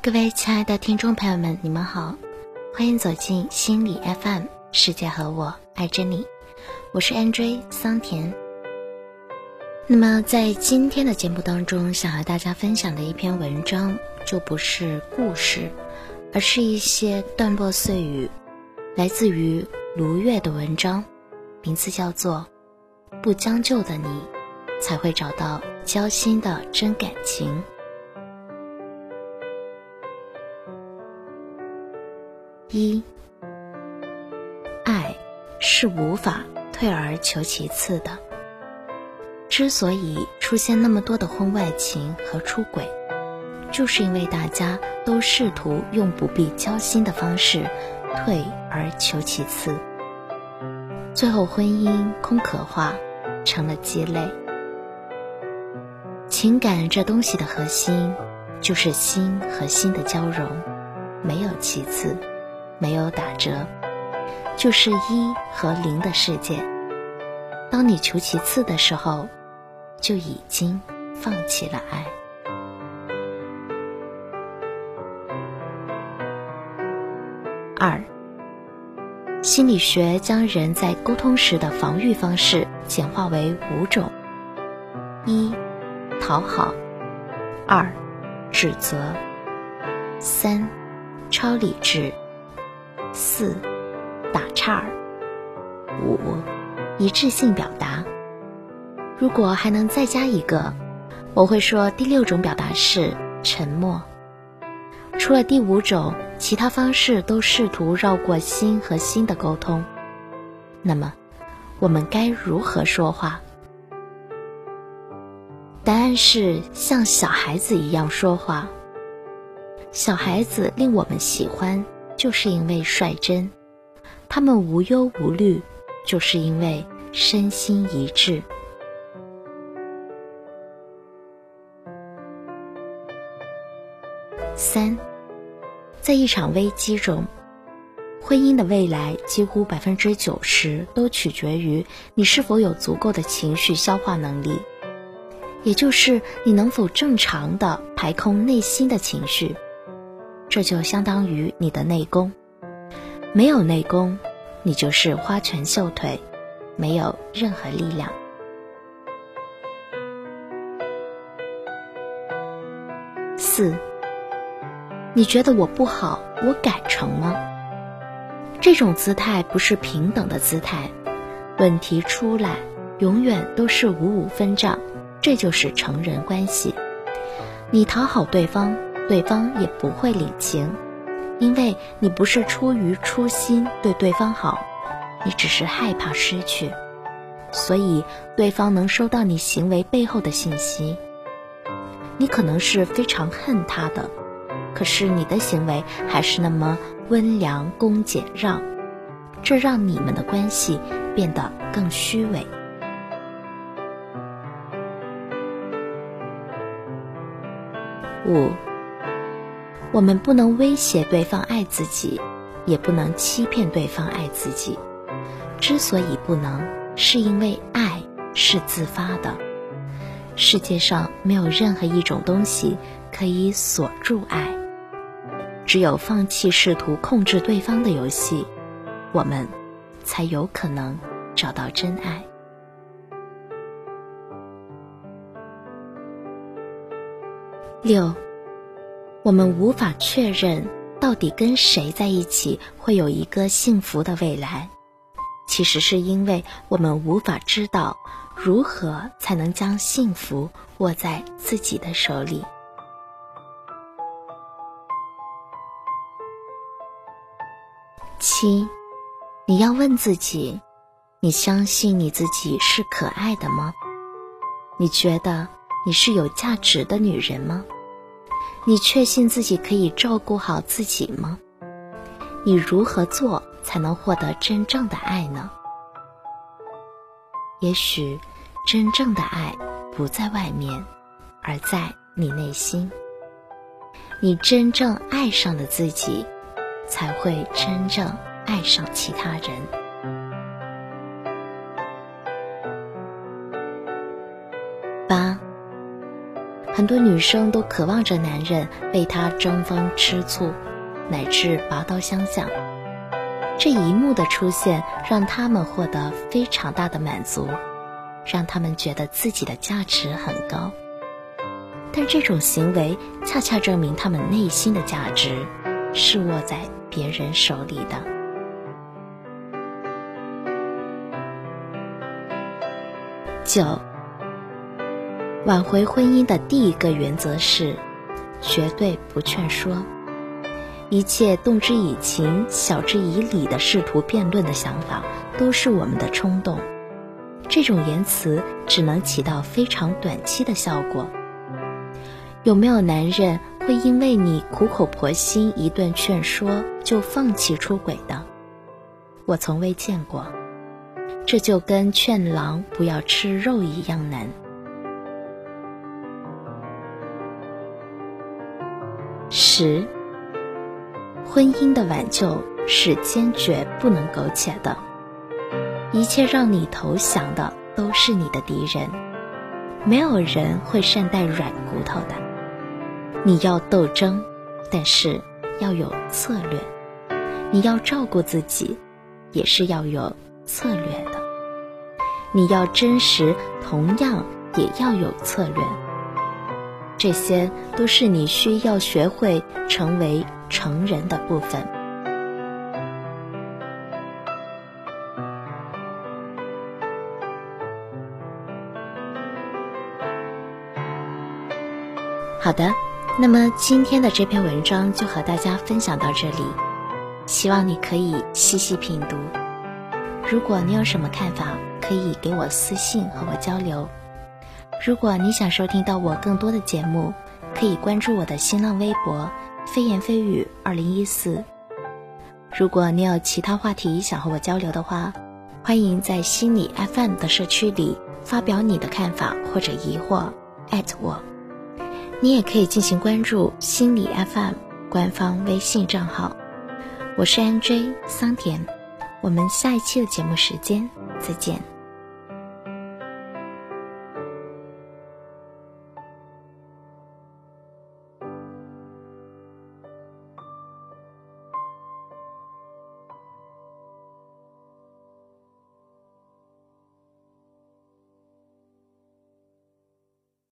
各位亲爱的听众朋友们，你们好，欢迎走进心理 FM，世界和我爱着你，我是 Andre 桑田。那么在今天的节目当中，想和大家分享的一篇文章，就不是故事，而是一些段落碎语，来自于卢月的文章，名字叫做《不将就的你，才会找到交心的真感情》。一，爱是无法退而求其次的。之所以出现那么多的婚外情和出轨，就是因为大家都试图用不必交心的方式退而求其次，最后婚姻空壳化，成了鸡肋。情感这东西的核心，就是心和心的交融，没有其次。没有打折，就是一和零的世界。当你求其次的时候，就已经放弃了爱。二，心理学将人在沟通时的防御方式简化为五种：一，讨好；二，指责；三，超理智。四，打岔儿；五，一致性表达。如果还能再加一个，我会说第六种表达是沉默。除了第五种，其他方式都试图绕过心和心的沟通。那么，我们该如何说话？答案是像小孩子一样说话。小孩子令我们喜欢。就是因为率真，他们无忧无虑，就是因为身心一致。三，在一场危机中，婚姻的未来几乎百分之九十都取决于你是否有足够的情绪消化能力，也就是你能否正常的排空内心的情绪。这就相当于你的内功，没有内功，你就是花拳绣腿，没有任何力量。四，你觉得我不好，我改成吗？这种姿态不是平等的姿态，问题出来永远都是五五分账，这就是成人关系。你讨好对方。对方也不会领情，因为你不是出于初心对对方好，你只是害怕失去，所以对方能收到你行为背后的信息。你可能是非常恨他的，可是你的行为还是那么温良恭俭让，这让你们的关系变得更虚伪。五。我们不能威胁对方爱自己，也不能欺骗对方爱自己。之所以不能，是因为爱是自发的。世界上没有任何一种东西可以锁住爱。只有放弃试图控制对方的游戏，我们才有可能找到真爱。六。我们无法确认到底跟谁在一起会有一个幸福的未来，其实是因为我们无法知道如何才能将幸福握在自己的手里。七，你要问自己：你相信你自己是可爱的吗？你觉得你是有价值的女人吗？你确信自己可以照顾好自己吗？你如何做才能获得真正的爱呢？也许，真正的爱不在外面，而在你内心。你真正爱上了自己，才会真正爱上其他人。很多女生都渴望着男人为她争风吃醋，乃至拔刀相向。这一幕的出现，让他们获得非常大的满足，让他们觉得自己的价值很高。但这种行为恰恰证明他们内心的价值是握在别人手里的。九，挽回婚姻的第一个原则是，绝对不劝说。一切动之以情、晓之以理的试图辩论的想法，都是我们的冲动。这种言辞只能起到非常短期的效果。有没有男人会因为你苦口婆心一顿劝说就放弃出轨的？我从未见过。这就跟劝狼不要吃肉一样难。十。婚姻的挽救是坚决不能苟且的。一切让你投降的都是你的敌人，没有人会善待软骨头的。你要斗争，但是要有策略；你要照顾自己，也是要有策略的。你要真实，同样也要有策略。这些都是你需要学会成为。成人的部分。好的，那么今天的这篇文章就和大家分享到这里，希望你可以细细品读。如果你有什么看法，可以给我私信和我交流。如果你想收听到我更多的节目，可以关注我的新浪微博。非言非语二零一四。如果你有其他话题想和我交流的话，欢迎在心理 FM 的社区里发表你的看法或者疑惑，@我。你也可以进行关注心理 FM 官方微信账号。我是 NJ 桑田，我们下一期的节目时间再见。